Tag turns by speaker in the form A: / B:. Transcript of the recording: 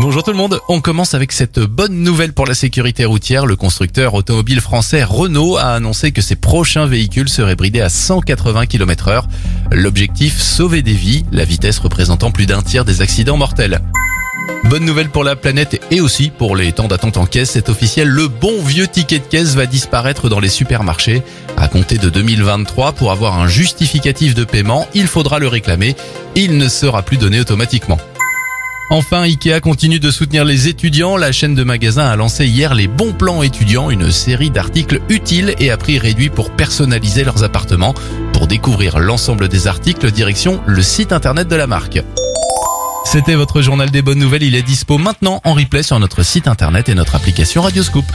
A: Bonjour tout le monde, on commence avec cette bonne nouvelle pour la sécurité routière. Le constructeur automobile français Renault a annoncé que ses prochains véhicules seraient bridés à 180 km heure. L'objectif, sauver des vies, la vitesse représentant plus d'un tiers des accidents mortels. Bonne nouvelle pour la planète et aussi pour les temps d'attente en caisse, c'est officiel, le bon vieux ticket de caisse va disparaître dans les supermarchés. À compter de 2023, pour avoir un justificatif de paiement, il faudra le réclamer. Il ne sera plus donné automatiquement. Enfin, Ikea continue de soutenir les étudiants. La chaîne de magasins a lancé hier les bons plans étudiants, une série d'articles utiles et à prix réduit pour personnaliser leurs appartements. Pour découvrir l'ensemble des articles, direction le site internet de la marque. C'était votre journal des bonnes nouvelles. Il est dispo maintenant en replay sur notre site internet et notre application Radioscoop.